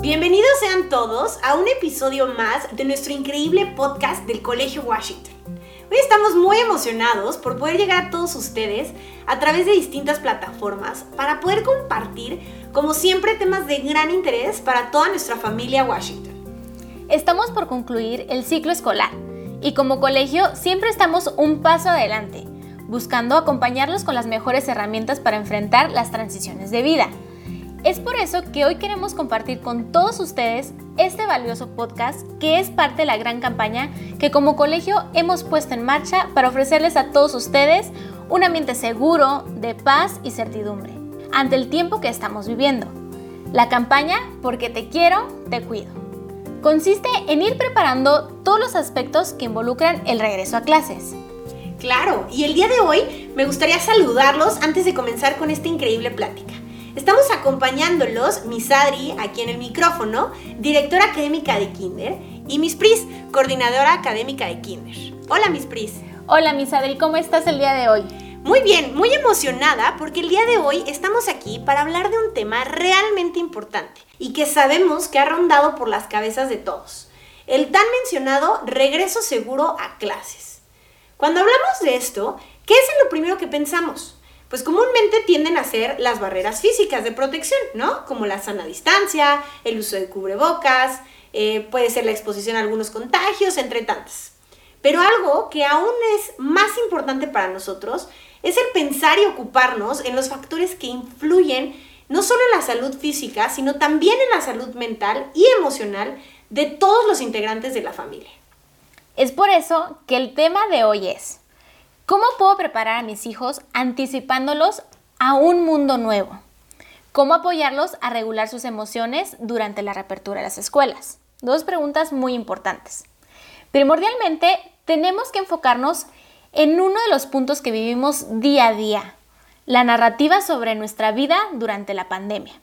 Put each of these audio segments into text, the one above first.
Bienvenidos sean todos a un episodio más de nuestro increíble podcast del Colegio Washington. Hoy estamos muy emocionados por poder llegar a todos ustedes a través de distintas plataformas para poder compartir, como siempre, temas de gran interés para toda nuestra familia Washington. Estamos por concluir el ciclo escolar y como colegio siempre estamos un paso adelante, buscando acompañarlos con las mejores herramientas para enfrentar las transiciones de vida. Es por eso que hoy queremos compartir con todos ustedes este valioso podcast que es parte de la gran campaña que como colegio hemos puesto en marcha para ofrecerles a todos ustedes un ambiente seguro, de paz y certidumbre ante el tiempo que estamos viviendo. La campaña Porque te quiero, te cuido. Consiste en ir preparando todos los aspectos que involucran el regreso a clases. Claro, y el día de hoy me gustaría saludarlos antes de comenzar con esta increíble plática. Estamos acompañándolos, Miss Adri, aquí en el micrófono, directora académica de Kinder, y Miss Pris, coordinadora académica de Kinder. Hola, Miss Pris. Hola, Miss Adri, ¿cómo estás el día de hoy? Muy bien, muy emocionada porque el día de hoy estamos aquí para hablar de un tema realmente importante y que sabemos que ha rondado por las cabezas de todos. El tan mencionado regreso seguro a clases. Cuando hablamos de esto, ¿qué es lo primero que pensamos? pues comúnmente tienden a ser las barreras físicas de protección, ¿no? Como la sana distancia, el uso de cubrebocas, eh, puede ser la exposición a algunos contagios, entre tantas. Pero algo que aún es más importante para nosotros es el pensar y ocuparnos en los factores que influyen no solo en la salud física, sino también en la salud mental y emocional de todos los integrantes de la familia. Es por eso que el tema de hoy es ¿Cómo puedo preparar a mis hijos anticipándolos a un mundo nuevo? ¿Cómo apoyarlos a regular sus emociones durante la reapertura de las escuelas? Dos preguntas muy importantes. Primordialmente, tenemos que enfocarnos en uno de los puntos que vivimos día a día, la narrativa sobre nuestra vida durante la pandemia,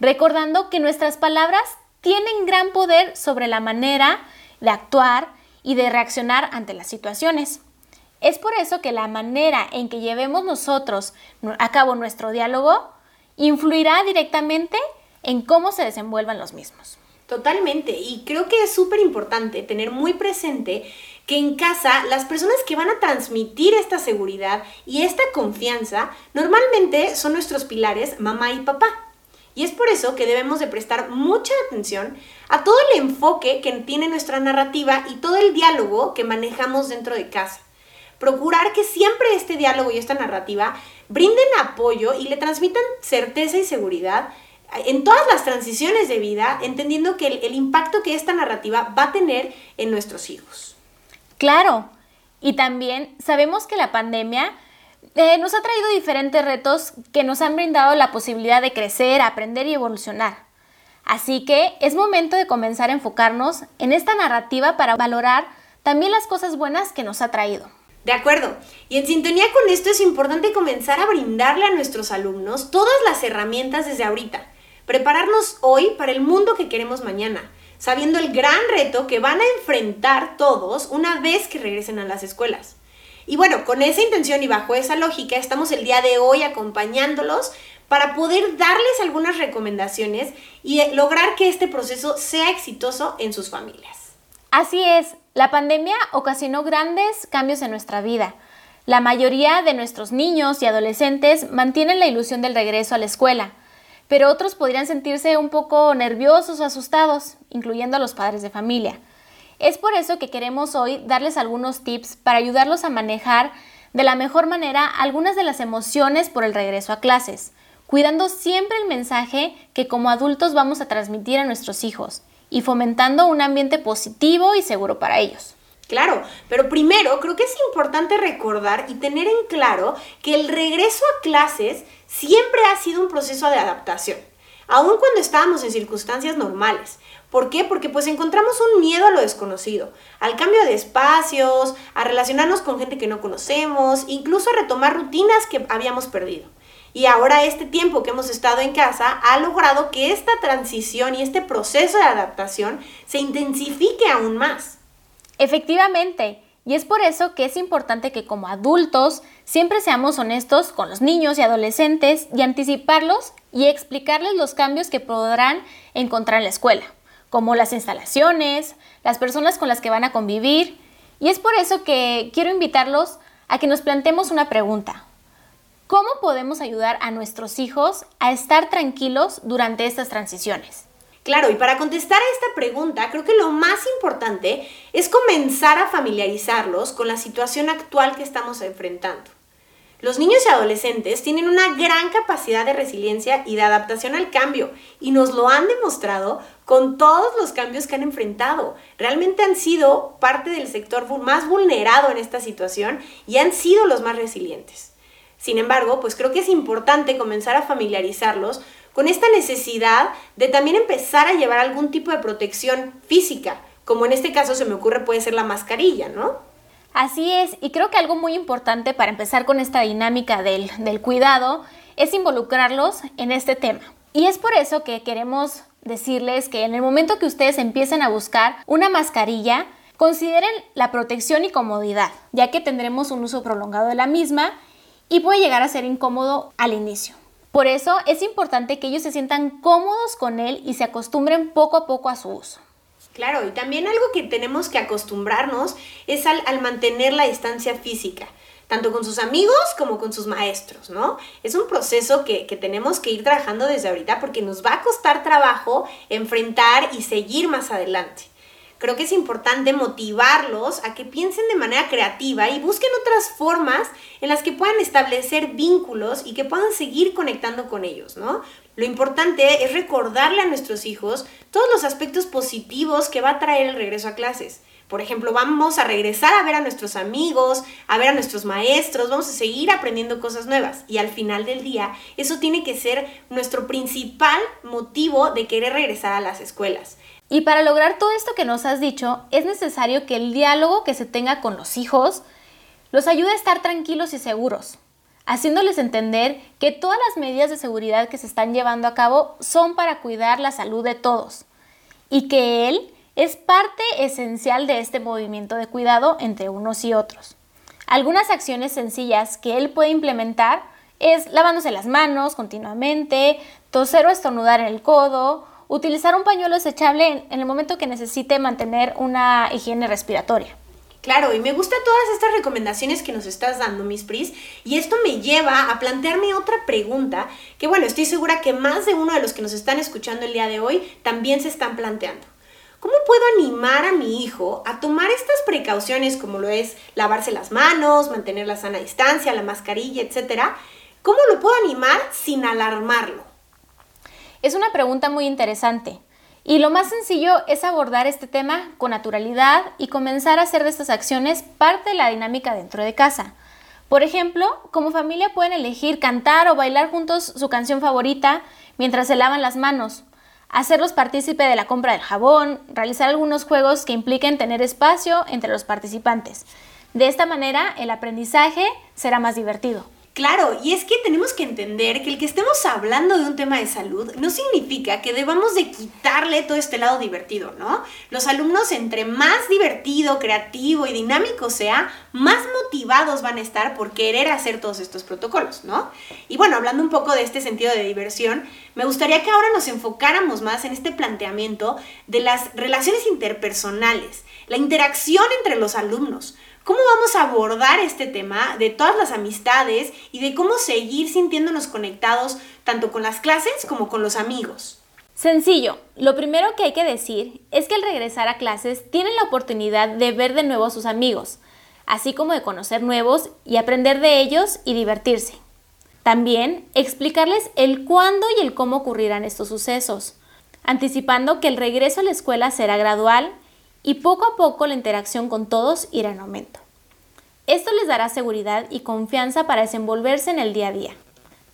recordando que nuestras palabras tienen gran poder sobre la manera de actuar y de reaccionar ante las situaciones. Es por eso que la manera en que llevemos nosotros a cabo nuestro diálogo influirá directamente en cómo se desenvuelvan los mismos. Totalmente, y creo que es súper importante tener muy presente que en casa las personas que van a transmitir esta seguridad y esta confianza normalmente son nuestros pilares mamá y papá. Y es por eso que debemos de prestar mucha atención a todo el enfoque que tiene nuestra narrativa y todo el diálogo que manejamos dentro de casa procurar que siempre este diálogo y esta narrativa brinden apoyo y le transmitan certeza y seguridad en todas las transiciones de vida, entendiendo que el, impacto que esta narrativa va a tener en nuestros hijos. Claro, y también sabemos que la pandemia eh, nos ha traído diferentes retos que nos han brindado la posibilidad de crecer, aprender y evolucionar. Así que es momento de comenzar a enfocarnos en esta narrativa para valorar también las cosas buenas que nos ha traído. De acuerdo. Y en sintonía con esto es importante comenzar a brindarle a nuestros alumnos todas las herramientas desde ahorita. Prepararnos hoy para el mundo que queremos mañana, sabiendo el gran reto que van a enfrentar todos una vez que regresen a las escuelas. Y bueno, con esa intención y bajo esa lógica estamos el día de hoy acompañándolos para poder darles algunas recomendaciones y lograr que este proceso sea exitoso en sus familias. Así es, la pandemia ocasionó grandes cambios en nuestra vida. La mayoría de nuestros niños y adolescentes mantienen la ilusión del regreso a la escuela, pero otros podrían sentirse un poco nerviosos o asustados, incluyendo a los padres de familia. Es por eso que queremos hoy darles algunos tips para ayudarlos a manejar de la mejor manera algunas de las emociones por el regreso a clases, cuidando siempre el mensaje que como adultos vamos a transmitir a nuestros hijos y fomentando un ambiente positivo y seguro para ellos. Claro, pero primero creo que es importante recordar y tener en claro que el regreso a clases siempre ha sido un proceso de adaptación, aun cuando estábamos en circunstancias normales. ¿Por qué? Porque pues encontramos un miedo a lo desconocido, al cambio de espacios, a relacionarnos con gente que no conocemos, incluso a retomar rutinas que habíamos perdido. Y ahora este tiempo que hemos estado en casa ha logrado que esta transición y este proceso de adaptación se intensifique aún más. Efectivamente, Y es por eso que es importante que como adultos siempre seamos honestos con los niños y adolescentes y anticiparlos y explicarles los cambios que podrán encontrar en la escuela, como las instalaciones, las personas con las que van a convivir. Y es por eso que quiero invitarlos a que nos planteemos una pregunta. ¿Cómo podemos ayudar a nuestros hijos a estar tranquilos durante estas transiciones? Claro, y para contestar a esta pregunta, creo que lo más importante es comenzar a familiarizarlos con la situación actual que estamos enfrentando. Los niños y adolescentes tienen una gran capacidad de resiliencia y de adaptación al cambio y nos lo han demostrado con todos los cambios que han enfrentado. Realmente han sido parte del sector más vulnerado en esta situación y han sido los más resilientes. Sin embargo, pues creo que es importante comenzar a familiarizarlos con esta necesidad de también empezar a llevar algún tipo de protección física, como en este caso se me ocurre puede ser la mascarilla, ¿no? Así es, y creo que algo muy importante para empezar con esta dinámica del, del cuidado es involucrarlos en este tema. Y es por eso que queremos decirles que en el momento que ustedes empiecen a buscar una mascarilla, consideren la protección y comodidad, ya que tendremos un uso prolongado de la misma y puede llegar a ser incómodo al inicio. Por eso es importante que ellos se sientan cómodos con él y se acostumbren poco a poco a su uso. Claro, y también algo que tenemos que acostumbrarnos es al, mantener la distancia física tanto con sus amigos como con sus maestros, ¿no? Es un proceso que, que, tenemos que ir trabajando desde ahorita porque nos va a costar trabajo enfrentar y seguir más adelante creo que es importante motivarlos a que piensen de manera creativa y busquen otras formas en las que puedan establecer vínculos y que puedan seguir conectando con ellos, ¿no? Lo importante es recordarle a nuestros hijos todos los aspectos positivos que va a traer el regreso a clases. Por ejemplo, vamos a regresar a ver a nuestros amigos, a ver a nuestros maestros, vamos a seguir aprendiendo cosas nuevas. Y al final del día, eso tiene que ser nuestro principal motivo de querer regresar a las escuelas. Y para lograr todo esto que nos has dicho, es necesario que el diálogo que se tenga con los hijos los ayude a estar tranquilos y seguros, haciéndoles entender que todas las medidas de seguridad que se están llevando a cabo son para cuidar la salud de todos y que él es parte esencial de este movimiento de cuidado entre unos y otros. Algunas acciones sencillas que él puede implementar es lavándose las manos continuamente, toser o estornudar en el codo, utilizar un pañuelo desechable en, el momento que necesite mantener una higiene respiratoria. Claro, y me gustan todas estas recomendaciones que nos estás dando, Miss Pris, y esto me lleva a plantearme otra pregunta que, bueno, estoy segura que más de uno de los que nos están escuchando el día de hoy también se están planteando. ¿Cómo puedo animar a mi hijo a tomar estas precauciones como lo es lavarse las manos, mantener la sana distancia, la mascarilla, etcétera? ¿Cómo lo puedo animar sin alarmarlo? Es una pregunta muy interesante. Y lo más sencillo es abordar este tema con naturalidad y comenzar a hacer de estas acciones parte de la dinámica dentro de casa. Por ejemplo, como familia pueden elegir cantar o bailar juntos su canción favorita mientras se lavan las manos, hacerlos partícipe de la compra del jabón, realizar algunos juegos que impliquen tener espacio entre los participantes. De esta manera, el aprendizaje será más divertido. Claro, y es que tenemos que entender que el que estemos hablando de un tema de salud no significa que debamos de quitarle todo este lado divertido, ¿no? Los alumnos entre más divertido, creativo y dinámico sea, más motivados van a estar por querer hacer todos estos protocolos, ¿no? Y bueno, hablando un poco de este sentido de diversión, me gustaría que ahora nos enfocáramos más en este planteamiento de las relaciones interpersonales, la interacción entre los alumnos. ¿Cómo vamos a abordar este tema de todas las amistades y de cómo seguir sintiéndonos conectados tanto con las clases como con los amigos? Sencillo, lo primero que hay que decir es que al regresar a clases tienen la oportunidad de ver de nuevo a sus amigos, así como de conocer nuevos y aprender de ellos y divertirse. También explicarles el cuándo y el cómo ocurrirán estos sucesos, anticipando que el regreso a la escuela será gradual y poco a poco la interacción con todos irá en aumento. Esto les dará seguridad y confianza para desenvolverse en el día a día,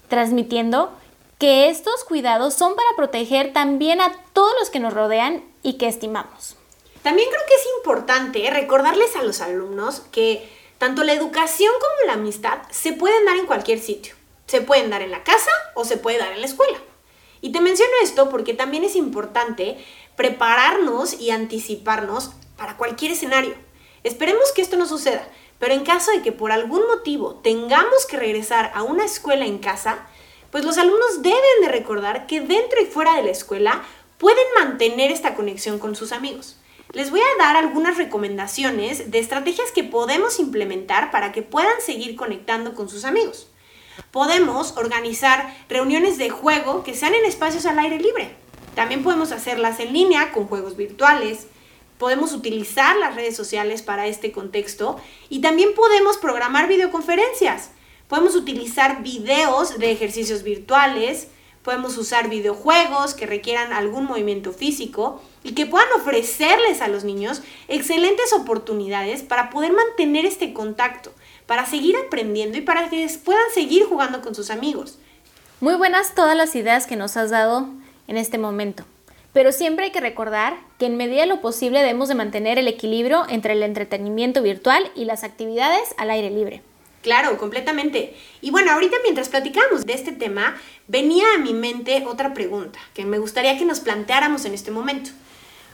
transmitiendo que estos cuidados son para proteger también a todos los que nos rodean y que estimamos. También creo que es importante recordarles a los alumnos que tanto la educación como la amistad se pueden dar en cualquier sitio. Se pueden dar en la casa o se puede dar en la escuela. Y te menciono esto porque también es importante prepararnos y anticiparnos para cualquier escenario. Esperemos que esto no suceda, pero en caso de que por algún motivo tengamos que regresar a una escuela en casa, pues los alumnos deben de recordar que dentro y fuera de la escuela pueden mantener esta conexión con sus amigos. Les voy a dar algunas recomendaciones de estrategias que podemos implementar para que puedan seguir conectando con sus amigos. Podemos organizar reuniones de juego que sean en espacios al aire libre. También podemos hacerlas en línea con juegos virtuales. Podemos utilizar las redes sociales para este contexto y también podemos programar videoconferencias. Podemos utilizar videos de ejercicios virtuales, podemos usar videojuegos que requieran algún movimiento físico y que puedan ofrecerles a los niños excelentes oportunidades para poder mantener este contacto para seguir aprendiendo y para que puedan seguir jugando con sus amigos. Muy buenas todas las ideas que nos has dado en este momento. Pero siempre hay que recordar que en medida de lo posible debemos de mantener el equilibrio entre el entretenimiento virtual y las actividades al aire libre. Claro, completamente. Y bueno, ahorita mientras platicamos de este tema, venía a mi mente otra pregunta que me gustaría que nos planteáramos en este momento.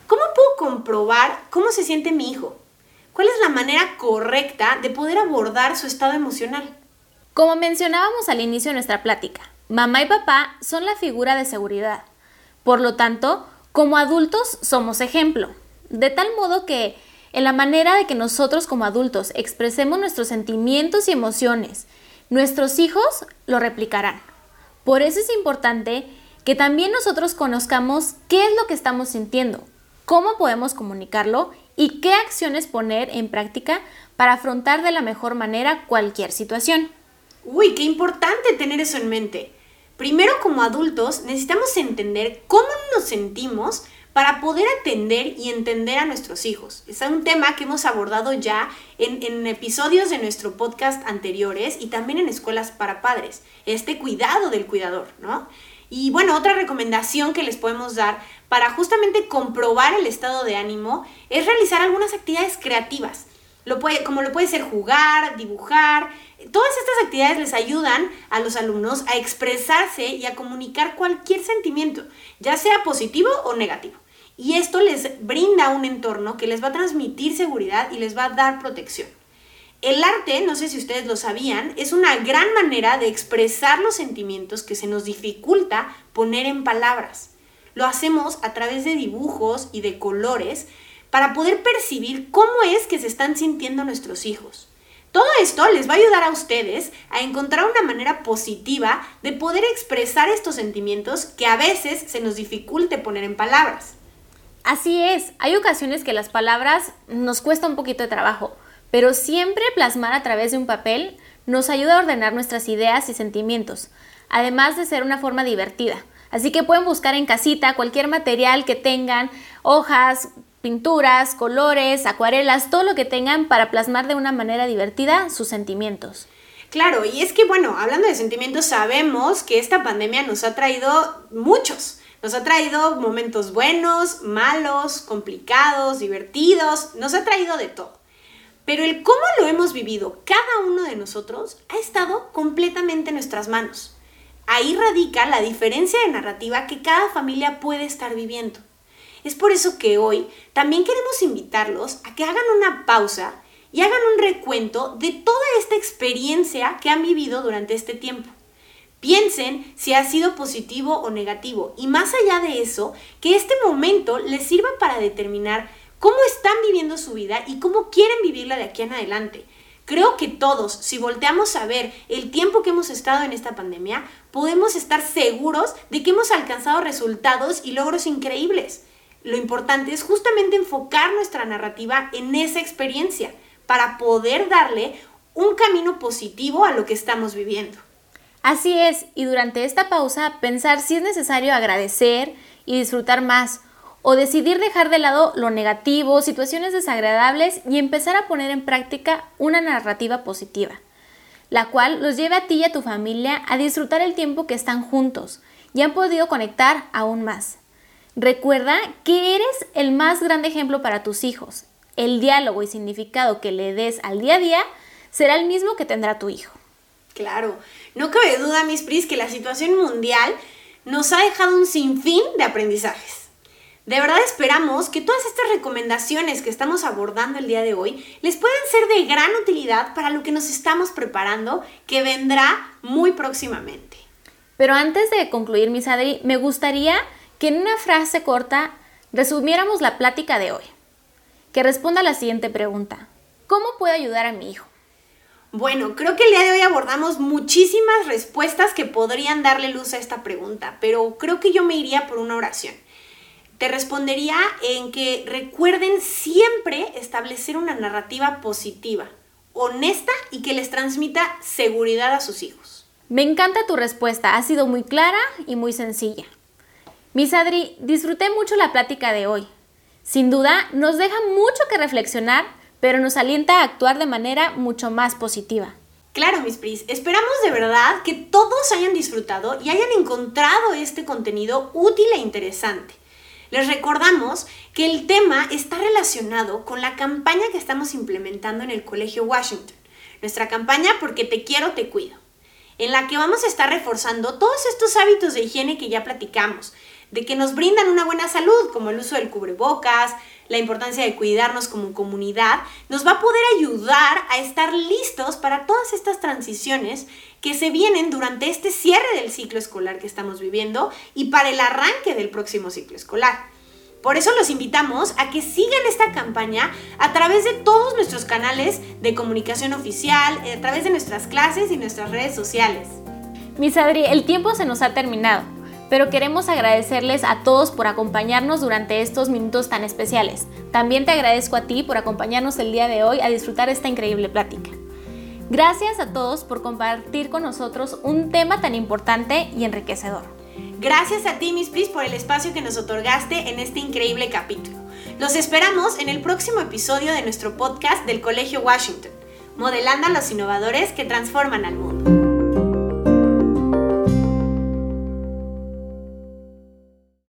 ¿Cómo puedo comprobar cómo se siente mi hijo? ¿Cuál es la manera correcta de poder abordar su estado emocional? Como mencionábamos al inicio de nuestra plática, mamá y papá son la figura de seguridad. Por lo tanto, como adultos somos ejemplo. De tal modo que en la manera de que nosotros como adultos expresemos nuestros sentimientos y emociones, nuestros hijos lo replicarán. Por eso es importante que también nosotros conozcamos qué es lo que estamos sintiendo, cómo podemos comunicarlo y qué acciones poner en práctica para afrontar de la mejor manera cualquier situación. Uy, qué importante tener eso en mente. Primero, como adultos, necesitamos entender cómo nos sentimos para poder atender y entender a nuestros hijos. Es un tema que hemos abordado ya en, episodios de nuestro podcast anteriores y también en escuelas para padres. Este cuidado del cuidador, ¿no? Y bueno, otra recomendación que les podemos dar para justamente comprobar el estado de ánimo es realizar algunas actividades creativas. Como lo puede ser jugar, dibujar. Todas estas actividades les ayudan a los alumnos a expresarse y a comunicar cualquier sentimiento, ya sea positivo o negativo. Y esto les brinda un entorno que les va a transmitir seguridad y les va a dar protección. El arte, no sé si ustedes lo sabían, es una gran manera de expresar los sentimientos que se nos dificulta poner en palabras. Lo hacemos a través de dibujos y de colores para poder percibir cómo es que se están sintiendo nuestros hijos. Todo esto les va a ayudar a ustedes a encontrar una manera positiva de poder expresar estos sentimientos que a veces se nos dificulte poner en palabras. Así es, hay ocasiones que las palabras nos cuesta un poquito de trabajo pero siempre plasmar a través de un papel nos ayuda a ordenar nuestras ideas y sentimientos, además de ser una forma divertida. Así que pueden buscar en casita cualquier material que tengan, hojas, pinturas, colores, acuarelas, todo lo que tengan para plasmar de una manera divertida sus sentimientos. Claro, y es que bueno, hablando de sentimientos, sabemos que esta pandemia nos ha traído muchos. Nos ha traído momentos buenos, malos, complicados, divertidos, nos ha traído de todo. Pero el cómo lo hemos vivido cada uno de nosotros ha estado completamente en nuestras manos. Ahí radica la diferencia de narrativa que cada familia puede estar viviendo. Es por eso que hoy también queremos invitarlos a que hagan una pausa y hagan un recuento de toda esta experiencia que han vivido durante este tiempo. Piensen si ha sido positivo o negativo y más allá de eso, que este momento les sirva para determinar cómo están viviendo su vida y cómo quieren vivirla de aquí en adelante. Creo que todos, si volteamos a ver el tiempo que hemos estado en esta pandemia, podemos estar seguros de que hemos alcanzado resultados y logros increíbles. Lo importante es justamente enfocar nuestra narrativa en esa experiencia para poder darle un camino positivo a lo que estamos viviendo. Así es, y durante esta pausa pensar si es necesario agradecer y disfrutar más o decidir dejar de lado lo negativo, situaciones desagradables y empezar a poner en práctica una narrativa positiva, la cual los lleve a ti y a tu familia a disfrutar el tiempo que están juntos y han podido conectar aún más. Recuerda que eres el más grande ejemplo para tus hijos. El diálogo y significado que le des al día a día será el mismo que tendrá tu hijo. Claro, no cabe duda, mis Pris, que la situación mundial nos ha dejado un sinfín de aprendizajes De verdad esperamos que todas estas recomendaciones que estamos abordando el día de hoy les puedan ser de gran utilidad para lo que nos estamos preparando, que vendrá muy próximamente. Pero antes de concluir, mis Adri, me gustaría que en una frase corta resumiéramos la plática de hoy. Que responda a la siguiente pregunta. ¿Cómo puedo ayudar a mi hijo? Bueno, creo que el día de hoy abordamos muchísimas respuestas que podrían darle luz a esta pregunta, pero creo que yo me iría por una oración. Te respondería en que recuerden siempre establecer una narrativa positiva, honesta y que les transmita seguridad a sus hijos. Me encanta tu respuesta, ha sido muy clara y muy sencilla. Miss Adri, disfruté mucho la plática de hoy. Sin duda, nos deja mucho que reflexionar, pero nos alienta a actuar de manera mucho más positiva. Claro, Miss Pris, esperamos de verdad que todos hayan disfrutado y hayan encontrado este contenido útil e interesante. Les recordamos que el tema está relacionado con la campaña que estamos implementando en el Colegio Washington. Nuestra campaña Porque te quiero, te cuido. En la que vamos a estar reforzando todos estos hábitos de higiene que ya platicamos, de que nos brindan una buena salud, como el uso del cubrebocas, la importancia de cuidarnos como comunidad, nos va a poder ayudar a estar listos para todas estas transiciones que se vienen durante este cierre del ciclo escolar que estamos viviendo y para el arranque del próximo ciclo escolar. Por eso los invitamos a que sigan esta campaña a través de todos nuestros canales de comunicación oficial, a través de nuestras clases y nuestras redes sociales. Miss Adri, el tiempo se nos ha terminado pero queremos agradecerles a todos por acompañarnos durante estos minutos tan especiales. También te agradezco a ti por acompañarnos el día de hoy a disfrutar esta increíble plática. Gracias a todos por compartir con nosotros un tema tan importante y enriquecedor. Gracias a ti, Miss Pris, por el espacio que nos otorgaste en este increíble capítulo. Los esperamos en el próximo episodio de nuestro podcast del Colegio Washington, modelando a los innovadores que transforman al mundo.